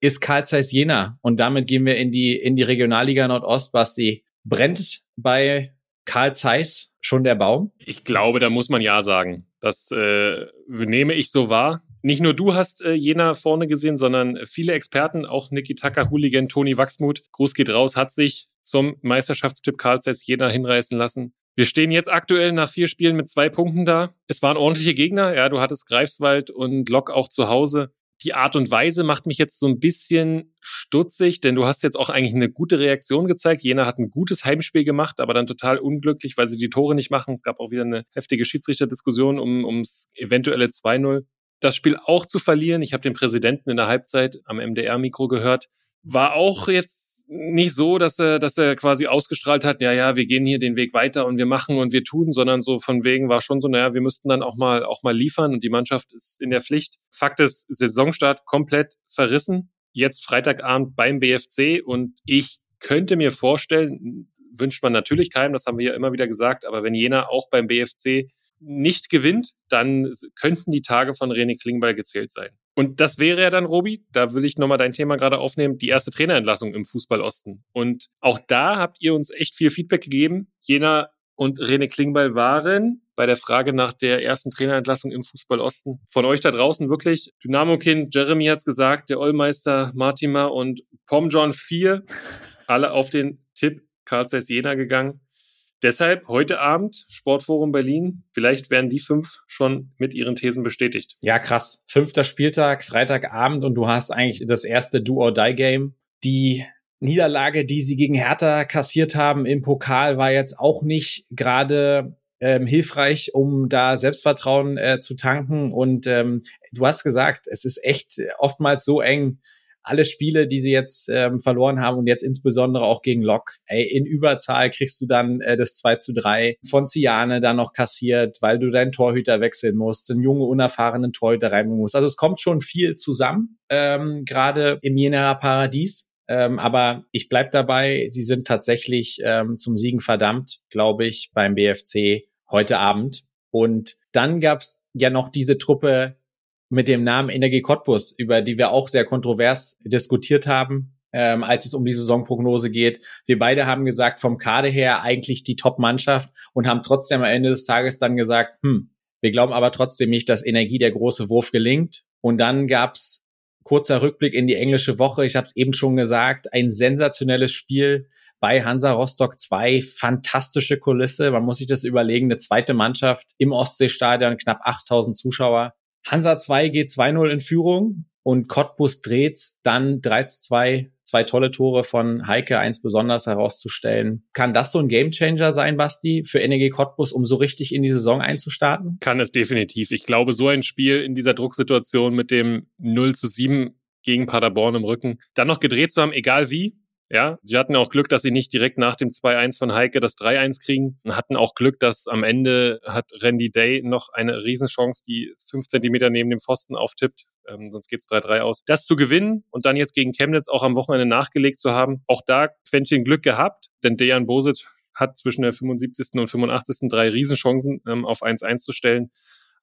ist Karl Zeiss Jena. Und damit gehen wir in die, in die Regionalliga Nordost, Basti. Brennt bei Karl Zeiss schon der Baum? Ich glaube, da muss man ja sagen. Das äh, nehme ich so wahr. Nicht nur du hast äh, Jena vorne gesehen, sondern viele Experten, auch Niki Tucker, Hooligan, Toni Wachsmuth, Gruß geht raus, hat sich zum Meisterschaftstipp Karl Zeiss Jena hinreißen lassen. Wir stehen jetzt aktuell nach vier Spielen mit zwei Punkten da. Es waren ordentliche Gegner. Ja, du hattest Greifswald und Lok auch zu Hause. Die Art und Weise macht mich jetzt so ein bisschen stutzig, denn du hast jetzt auch eigentlich eine gute Reaktion gezeigt. Jena hat ein gutes Heimspiel gemacht, aber dann total unglücklich, weil sie die Tore nicht machen. Es gab auch wieder eine heftige Schiedsrichterdiskussion um, ums eventuelle 2-0. Das Spiel auch zu verlieren, ich habe den Präsidenten in der Halbzeit am MDR-Mikro gehört, war auch jetzt nicht so, dass er, dass er quasi ausgestrahlt hat, ja, ja, wir gehen hier den Weg weiter und wir machen und wir tun, sondern so von wegen war schon so, naja, wir müssten dann auch mal, auch mal liefern und die Mannschaft ist in der Pflicht. Fakt ist, Saisonstart komplett verrissen. Jetzt Freitagabend beim BFC und ich könnte mir vorstellen, wünscht man natürlich keinem, das haben wir ja immer wieder gesagt, aber wenn Jena auch beim BFC nicht gewinnt, dann könnten die Tage von René Klingbeil gezählt sein. Und das wäre ja dann, Robi, da will ich nochmal dein Thema gerade aufnehmen, die erste Trainerentlassung im Fußball Osten. Und auch da habt ihr uns echt viel Feedback gegeben. Jena und René Klingbeil waren bei der Frage nach der ersten Trainerentlassung im Fußball Osten von euch da draußen wirklich Dynamo-Kind, Jeremy hat's gesagt, der Ollmeister, Martima und Pomjon 4, alle auf den Tipp Karl Zeiss Jena gegangen. Deshalb heute Abend Sportforum Berlin. Vielleicht werden die fünf schon mit ihren Thesen bestätigt. Ja, krass. Fünfter Spieltag, Freitagabend und du hast eigentlich das erste Do-or-Die-Game. Die Niederlage, die sie gegen Hertha kassiert haben im Pokal, war jetzt auch nicht gerade ähm, hilfreich, um da Selbstvertrauen äh, zu tanken. Und ähm, du hast gesagt, es ist echt oftmals so eng, alle Spiele, die sie jetzt ähm, verloren haben und jetzt insbesondere auch gegen Lok, ey, in Überzahl kriegst du dann äh, das 2 zu 3 von Ziane dann noch kassiert, weil du deinen Torhüter wechseln musst, einen jungen, unerfahrenen Torhüter reinbringen musst. Also es kommt schon viel zusammen, ähm, gerade im Jenaer Paradies. Ähm, aber ich bleib dabei, sie sind tatsächlich ähm, zum Siegen verdammt, glaube ich, beim BFC heute Abend. Und dann gab's ja noch diese Truppe mit dem Namen Energie Cottbus, über die wir auch sehr kontrovers diskutiert haben, ähm, als es um die Saisonprognose geht. Wir beide haben gesagt, vom Kader her eigentlich die Top-Mannschaft und haben trotzdem am Ende des Tages dann gesagt, hm, wir glauben aber trotzdem nicht, dass Energie der große Wurf gelingt. Und dann gab's kurzer Rückblick in die englische Woche. Ich habe es eben schon gesagt, ein sensationelles Spiel bei Hansa Rostock 2. Fantastische Kulisse. Man muss sich das überlegen. Eine zweite Mannschaft im Ostseestadion, knapp 8000 Zuschauer. Hansa 2 geht 2-0 in Führung und Cottbus dreht's dann 3 2. Zwei tolle Tore von Heike, eins besonders herauszustellen. Kann das so ein Gamechanger sein, Basti, für NEG Cottbus, um so richtig in die Saison einzustarten? Kann es definitiv. Ich glaube, so ein Spiel in dieser Drucksituation mit dem 0 zu 7 gegen Paderborn im Rücken, dann noch gedreht zu haben, egal wie, ja, sie hatten auch Glück, dass sie nicht direkt nach dem 2-1 von Heike das 3-1 kriegen. Und hatten auch Glück, dass am Ende hat Randy Day noch eine Riesenchance, die fünf Zentimeter neben dem Pfosten auftippt. Ähm, sonst geht's 3-3 aus. Das zu gewinnen und dann jetzt gegen Chemnitz auch am Wochenende nachgelegt zu haben, auch da Quäntchen Glück gehabt, denn Dejan Bosic hat zwischen der 75. und 85. drei Riesenchancen ähm, auf 1-1 zu stellen.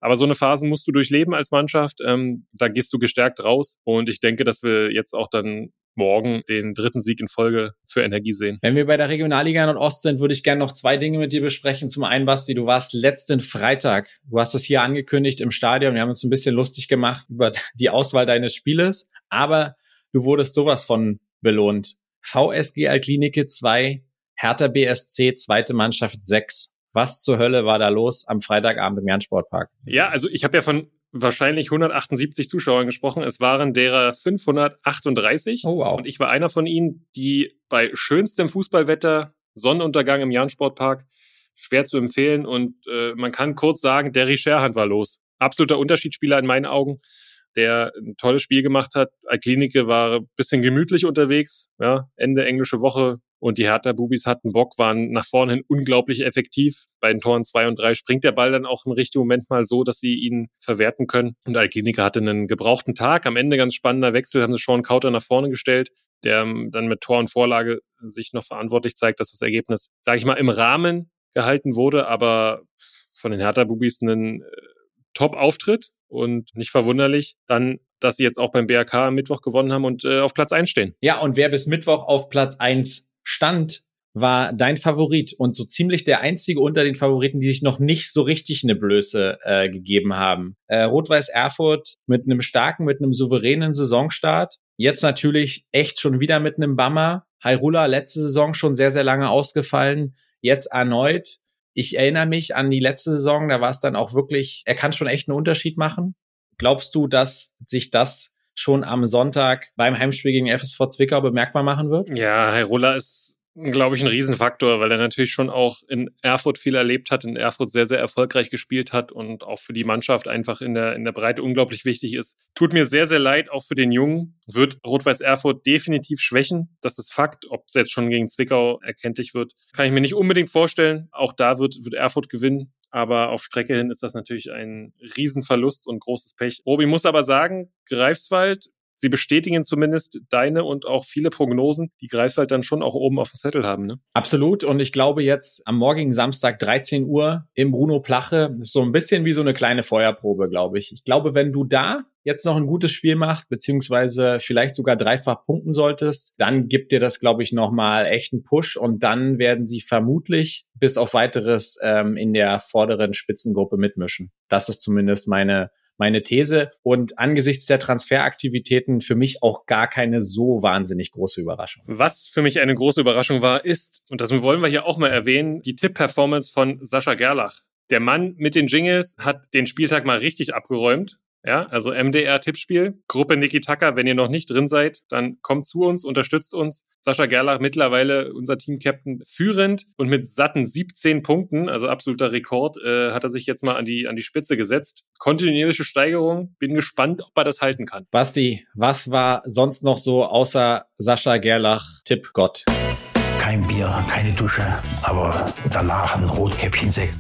Aber so eine Phase musst du durchleben als Mannschaft. Ähm, da gehst du gestärkt raus. Und ich denke, dass wir jetzt auch dann morgen den dritten Sieg in Folge für Energie sehen. Wenn wir bei der Regionalliga Nordost sind, würde ich gerne noch zwei Dinge mit dir besprechen. Zum einen, Basti, du warst letzten Freitag, du hast es hier angekündigt im Stadion. Wir haben uns ein bisschen lustig gemacht über die Auswahl deines Spieles, aber du wurdest sowas von belohnt. VSG Altklinike 2, Hertha BSC, zweite Mannschaft 6. Was zur Hölle war da los am Freitagabend im Jahn-Sportpark? Ja, also ich habe ja von wahrscheinlich 178 Zuschauern gesprochen. Es waren derer 538. Oh, wow. Und ich war einer von ihnen, die bei schönstem Fußballwetter, Sonnenuntergang im Jahn-Sportpark, schwer zu empfehlen. Und äh, man kann kurz sagen, der Scherhand war los. Absoluter Unterschiedsspieler in meinen Augen. der ein tolles Spiel gemacht hat. Alklinike war ein bisschen gemütlich unterwegs, ja, Ende englische Woche, und die Hertha-Bubis hatten Bock, waren nach vorne hin unglaublich effektiv. Bei den Toren zwei und drei springt der Ball dann auch im richtigen Moment mal so, dass sie ihn verwerten können. Und Alklinika hatte einen gebrauchten Tag. Am Ende ganz spannender Wechsel, haben sie Sean Kauter nach vorne gestellt, der ähm, dann mit Tor und Vorlage sich noch verantwortlich zeigt, dass das Ergebnis, sage ich mal, im Rahmen gehalten wurde, aber von den Hertha-Bubis einen äh, Top-Auftritt und nicht verwunderlich, dann dass sie jetzt auch beim BRK am Mittwoch gewonnen haben und äh, auf Platz 1 stehen. Ja, und wer bis Mittwoch auf Platz 1 stand, war dein Favorit und so ziemlich der einzige unter den Favoriten, die sich noch nicht so richtig eine Blöße äh, gegeben haben. Äh, Rot-Weiß Erfurt mit einem starken, mit einem souveränen Saisonstart. Jetzt natürlich echt schon wieder mit einem Bammer. Hairula letzte Saison schon sehr, sehr lange ausgefallen. Jetzt erneut. Ich erinnere mich an die letzte Saison, da war es dann auch wirklich, er kann schon echt einen Unterschied machen. Glaubst du, dass sich das schon am Sonntag beim Heimspiel gegen FSV Zwickau bemerkbar machen wird? Ja, Herola ist glaube ich, ein Riesenfaktor, weil er natürlich schon auch in Erfurt viel erlebt hat, in Erfurt sehr, sehr erfolgreich gespielt hat und auch für die Mannschaft einfach in der, in der Breite unglaublich wichtig ist. Tut mir sehr, sehr leid, auch für den Jungen. Wird Rot-Weiß Erfurt definitiv schwächen. Das ist Fakt. Ob es jetzt schon gegen Zwickau erkenntlich wird, kann ich mir nicht unbedingt vorstellen. Auch da wird, wird Erfurt gewinnen. Aber auf Strecke hin ist das natürlich ein Riesenverlust und großes Pech. Robi muss aber sagen, Greifswald sie bestätigen zumindest deine und auch viele Prognosen, die Greifswald dann schon auch oben auf dem Zettel haben. Ne? Absolut. Und ich glaube jetzt am morgigen Samstag 13 Uhr im Bruno Plache ist so ein bisschen wie so eine kleine Feuerprobe, glaube ich. Ich glaube, wenn du da jetzt noch ein gutes Spiel machst, beziehungsweise vielleicht sogar dreifach punkten solltest, dann gibt dir das, glaube ich, nochmal echt einen Push und dann werden sie vermutlich bis auf weiteres ähm, in der vorderen Spitzengruppe mitmischen. Das ist zumindest meine meine These. Und angesichts der Transferaktivitäten für mich auch gar keine so wahnsinnig große Überraschung. Was für mich eine große Überraschung war, ist, und das wollen wir hier auch mal erwähnen, die Tipp-Performance von Sascha Gerlach. Der Mann mit den Jingles hat den Spieltag mal richtig abgeräumt. Ja, also MDR-Tippspiel, Gruppe Niki Tucker. Wenn ihr noch nicht drin seid, dann kommt zu uns, unterstützt uns. Sascha Gerlach mittlerweile unser Team-Captain führend und mit satten 17 Punkten, also absoluter Rekord, äh, hat er sich jetzt mal an die, an die Spitze gesetzt. Kontinuierliche Steigerung. Bin gespannt, ob er das halten kann. Basti, was war sonst noch so außer Sascha Gerlach Tipp Gott? Kein Bier, keine Dusche, aber danach ein Rotkäppchensekt.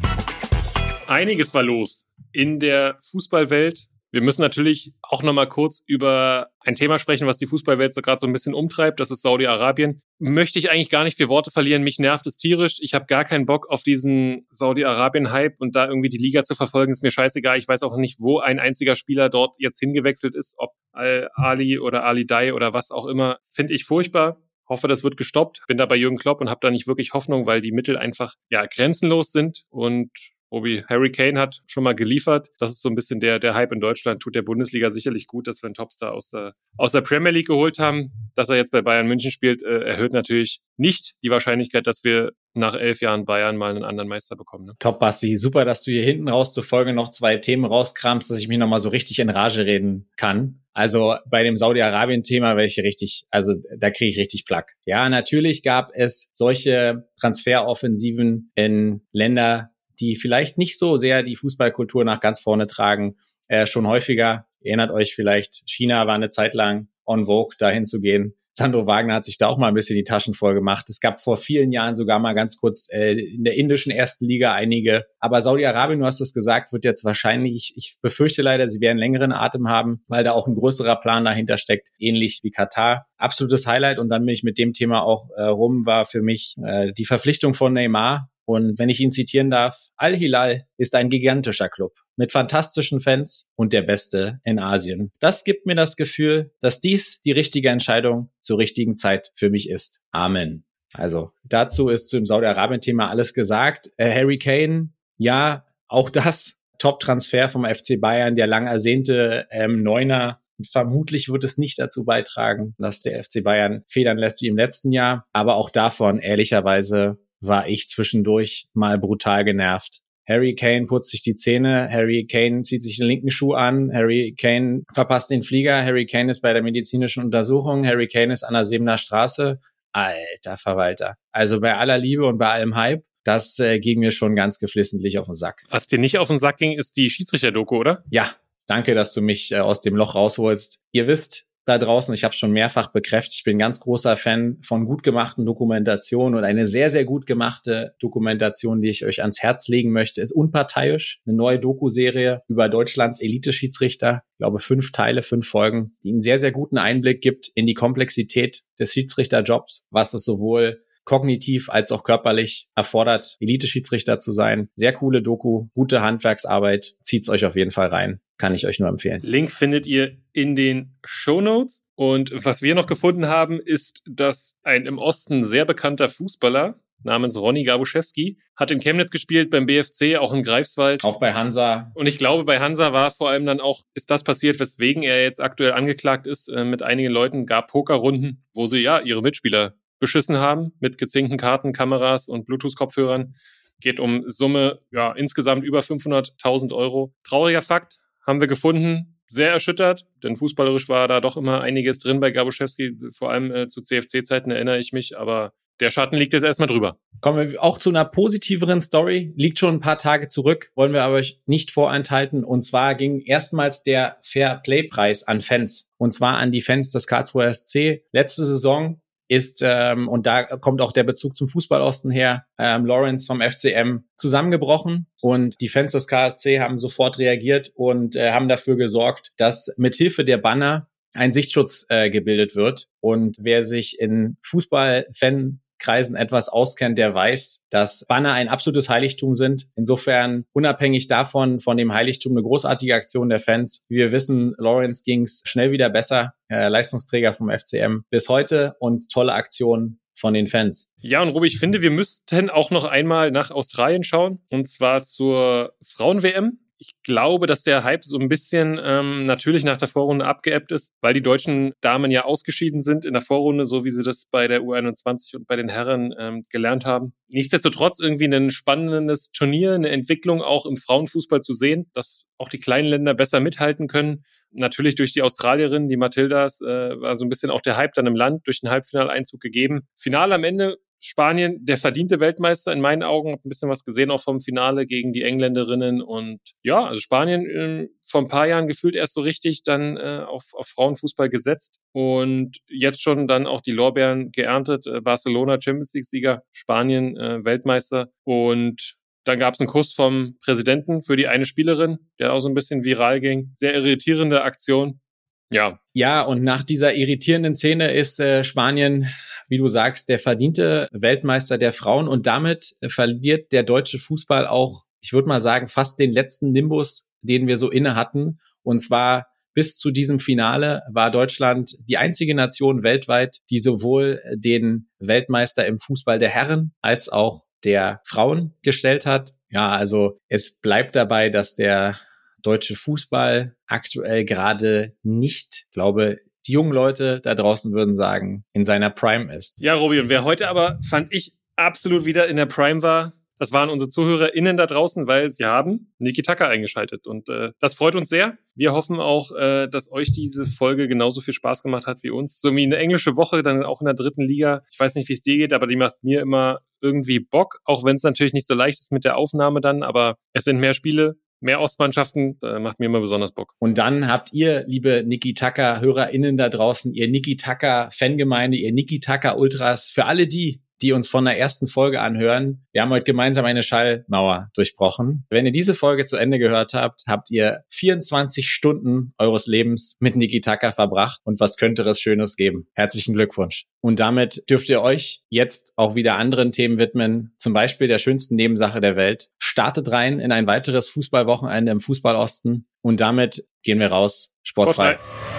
Einiges war los in der Fußballwelt wir müssen natürlich auch nochmal kurz über ein Thema sprechen, was die Fußballwelt so gerade so ein bisschen umtreibt. Das ist Saudi-Arabien. Möchte ich eigentlich gar nicht vier Worte verlieren. Mich nervt es tierisch. Ich habe gar keinen Bock auf diesen Saudi-Arabien-Hype und da irgendwie die Liga zu verfolgen, ist mir scheißegal. Ich weiß auch nicht, wo ein einziger Spieler dort jetzt hingewechselt ist, ob Ali oder Ali Dai oder was auch immer. Finde ich furchtbar hoffe, das wird gestoppt. Bin da bei Jürgen Klopp und habe da nicht wirklich Hoffnung, weil die Mittel einfach ja grenzenlos sind und Obi Harry Kane hat schon mal geliefert. Das ist so ein bisschen der, der Hype in Deutschland. Tut der Bundesliga sicherlich gut, dass wir einen Topstar aus der, aus der Premier League geholt haben. Dass er jetzt bei Bayern München spielt, äh, erhöht natürlich nicht die Wahrscheinlichkeit, dass wir nach elf Jahren Bayern mal einen anderen Meister bekommen. Ne? Top, Basti. Super, dass du hier hinten raus zur Folge noch zwei Themen rauskramst, dass ich mich nochmal so richtig in Rage reden kann. Also bei dem Saudi-Arabien-Thema wäre ich richtig, also da kriege ich richtig Plack. Ja, natürlich gab es solche Transferoffensiven in Länder, die vielleicht nicht so sehr die Fußballkultur nach ganz vorne tragen, äh, schon häufiger. Erinnert euch vielleicht, China war eine Zeit lang on vogue, dahin zu gehen. Sandro Wagner hat sich da auch mal ein bisschen die Taschen voll gemacht. Es gab vor vielen Jahren sogar mal ganz kurz äh, in der indischen ersten Liga einige. Aber Saudi-Arabien, du hast es gesagt, wird jetzt wahrscheinlich, ich, ich befürchte leider, sie werden längeren Atem haben, weil da auch ein größerer Plan dahinter steckt, ähnlich wie Katar. Absolutes Highlight und dann bin ich mit dem Thema auch äh, rum, war für mich äh, die Verpflichtung von Neymar und wenn ich ihn zitieren darf, Al-Hilal ist ein gigantischer Club mit fantastischen Fans und der beste in Asien. Das gibt mir das Gefühl, dass dies die richtige Entscheidung zur richtigen Zeit für mich ist. Amen. Also dazu ist zum Saudi-Arabien-Thema alles gesagt. Äh, Harry Kane, ja, auch das <laughs> Top-Transfer vom FC Bayern, der lang ersehnte ähm, Neuner. Vermutlich wird es nicht dazu beitragen, dass der FC Bayern federn lässt wie im letzten Jahr. Aber auch davon, ehrlicherweise, war ich zwischendurch mal brutal genervt. Harry Kane putzt sich die Zähne, Harry Kane zieht sich den linken Schuh an, Harry Kane verpasst den Flieger, Harry Kane ist bei der medizinischen Untersuchung, Harry Kane ist an der Sebener Straße. Alter Verwalter. Also bei aller Liebe und bei allem Hype, das äh, ging mir schon ganz geflissentlich auf den Sack. Was dir nicht auf den Sack ging, ist die Schiedsrichter-Doku, oder? Ja, Danke, dass du mich äh, aus dem Loch rausholst. Ihr wisst, da draußen. Ich habe schon mehrfach bekräftigt. Ich bin ganz großer Fan von gut gemachten Dokumentationen und eine sehr, sehr gut gemachte Dokumentation, die ich euch ans Herz legen möchte, ist Unparteiisch, eine neue Doku-Serie über Deutschlands Elite-Schiedsrichter. Ich glaube, fünf Teile, fünf Folgen, die einen sehr, sehr guten Einblick gibt in die Komplexität des Schiedsrichterjobs, was es sowohl kognitiv als auch körperlich erfordert, Elite-Schiedsrichter zu sein. Sehr coole Doku, gute Handwerksarbeit. Zieht's euch auf jeden Fall rein. Kann ich euch nur empfehlen. Link findet ihr in den Show Notes. Und was wir noch gefunden haben, ist, dass ein im Osten sehr bekannter Fußballer namens Ronny Gabuszewski hat in Chemnitz gespielt, beim BFC, auch in Greifswald. Auch bei Hansa. Und ich glaube, bei Hansa war vor allem dann auch, ist das passiert, weswegen er jetzt aktuell angeklagt ist äh, mit einigen Leuten, gab Pokerrunden, wo sie ja ihre Mitspieler beschissen haben mit gezinkten Karten, Kameras und Bluetooth-Kopfhörern. Geht um Summe, ja, insgesamt über 500.000 Euro. Trauriger Fakt, haben wir gefunden. Sehr erschüttert, denn fußballerisch war da doch immer einiges drin bei Gabuszewski. Vor allem äh, zu CFC-Zeiten erinnere ich mich, aber der Schatten liegt jetzt erstmal drüber. Kommen wir auch zu einer positiveren Story. Liegt schon ein paar Tage zurück, wollen wir aber euch nicht vorenthalten. Und zwar ging erstmals der Fair Play Preis an Fans. Und zwar an die Fans des Karlsruher SC. Letzte Saison ist, ähm, und da kommt auch der Bezug zum Fußballosten her, ähm, Lawrence vom FCM zusammengebrochen und die Fans des KSC haben sofort reagiert und äh, haben dafür gesorgt, dass mithilfe der Banner ein Sichtschutz äh, gebildet wird. Und wer sich in Fußballfan Kreisen etwas auskennt, der weiß, dass Banner ein absolutes Heiligtum sind. Insofern unabhängig davon, von dem Heiligtum, eine großartige Aktion der Fans. Wie wir wissen, Lawrence ging's schnell wieder besser, äh, Leistungsträger vom FCM bis heute und tolle Aktion von den Fans. Ja, und Robi, ich finde, wir müssten auch noch einmal nach Australien schauen, und zwar zur Frauen-WM ich glaube, dass der Hype so ein bisschen ähm, natürlich nach der Vorrunde abgeebbt ist, weil die deutschen Damen ja ausgeschieden sind in der Vorrunde, so wie sie das bei der U21 und bei den Herren ähm, gelernt haben. Nichtsdestotrotz irgendwie ein spannendes Turnier, eine Entwicklung auch im Frauenfußball zu sehen, dass auch die kleinen Länder besser mithalten können. Natürlich durch die Australierin, die Matildas, äh, war so ein bisschen auch der Hype dann im Land durch den Halbfinaleinzug gegeben. Finale am Ende Spanien der verdiente Weltmeister in meinen Augen. Hab ein bisschen was gesehen auch vom Finale gegen die Engländerinnen. Und ja, also Spanien äh, vor ein paar Jahren gefühlt erst so richtig dann äh, auf, auf Frauenfußball gesetzt und jetzt schon dann auch die Lorbeeren geerntet. Äh, Barcelona Champions League-Sieger, Spanien äh, Weltmeister. Und dann gab es einen Kuss vom Präsidenten für die eine Spielerin, der auch so ein bisschen viral ging. Sehr irritierende Aktion. Ja. Ja, und nach dieser irritierenden Szene ist äh, Spanien wie du sagst, der verdiente Weltmeister der Frauen und damit verliert der deutsche Fußball auch, ich würde mal sagen, fast den letzten Nimbus, den wir so inne hatten. Und zwar bis zu diesem Finale war Deutschland die einzige Nation weltweit, die sowohl den Weltmeister im Fußball der Herren als auch der Frauen gestellt hat. Ja, also es bleibt dabei, dass der deutsche Fußball aktuell gerade nicht, glaube die jungen Leute da draußen würden sagen, in seiner Prime ist. Ja, Robi, und wer heute aber, fand ich, absolut wieder in der Prime war, das waren unsere ZuhörerInnen da draußen, weil sie haben Niki Tucker eingeschaltet. Und äh, das freut uns sehr. Wir hoffen auch, äh, dass euch diese Folge genauso viel Spaß gemacht hat wie uns. So wie eine englische Woche, dann auch in der dritten Liga. Ich weiß nicht, wie es dir geht, aber die macht mir immer irgendwie Bock, auch wenn es natürlich nicht so leicht ist mit der Aufnahme dann. Aber es sind mehr Spiele, mehr Ostmannschaften, äh, macht mir immer besonders Bock. Und dann habt ihr, liebe Niki Tucker HörerInnen da draußen, ihr Niki Tucker Fangemeinde, ihr Niki Tucker Ultras, für alle die, die uns von der ersten Folge anhören. Wir haben heute gemeinsam eine Schallmauer durchbrochen. Wenn ihr diese Folge zu Ende gehört habt, habt ihr 24 Stunden eures Lebens mit Niki Tucker verbracht und was könnte es Schönes geben? Herzlichen Glückwunsch. Und damit dürft ihr euch jetzt auch wieder anderen Themen widmen, zum Beispiel der schönsten Nebensache der Welt. Startet rein in ein weiteres Fußballwochenende im Fußballosten und damit gehen wir raus. Sportfrei. Sportfrei.